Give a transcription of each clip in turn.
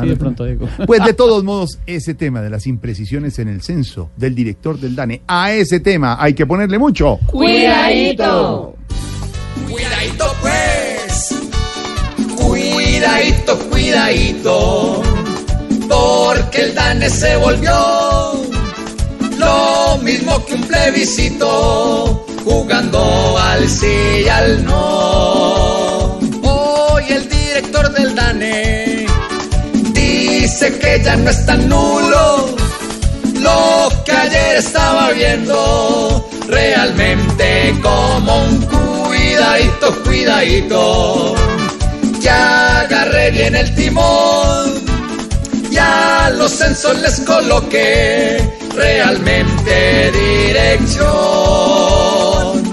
Sí, de pronto digo. Pues de todos modos, ese tema de las imprecisiones en el censo del director del DANE, a ese tema hay que ponerle mucho. Cuidadito. Cuidadito pues, cuidadito, cuidadito, porque el DANE se volvió lo mismo que un plebiscito, jugando al sí y al no. Dice que ya no es tan nulo lo que ayer estaba viendo, realmente como un cuidadito, cuidadito. Ya agarré bien el timón, ya los censos les coloqué, realmente dirección.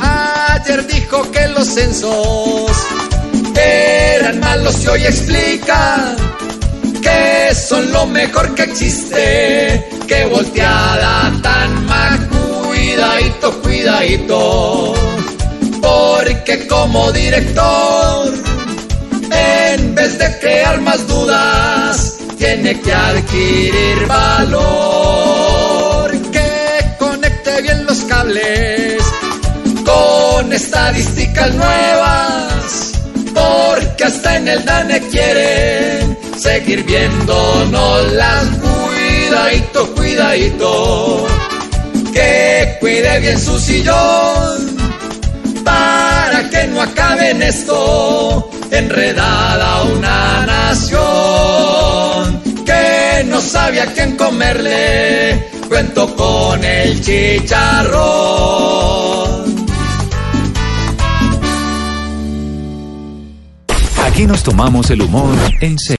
Ayer dijo que los censos eran malos y hoy explica que son lo mejor que existe, que volteada tan mal, cuidadito, cuidadito, porque como director, en vez de crear más dudas, tiene que adquirir valor, que conecte bien los cables con estadísticas nuevas, porque hasta en el DANE quieren seguir viéndonos las cuidadito, cuidadito, que cuide bien su sillón para que no acabe en esto enredada una nación que no sabía quién comerle, cuento con el chicharrón. Aquí nos tomamos el humor en serio.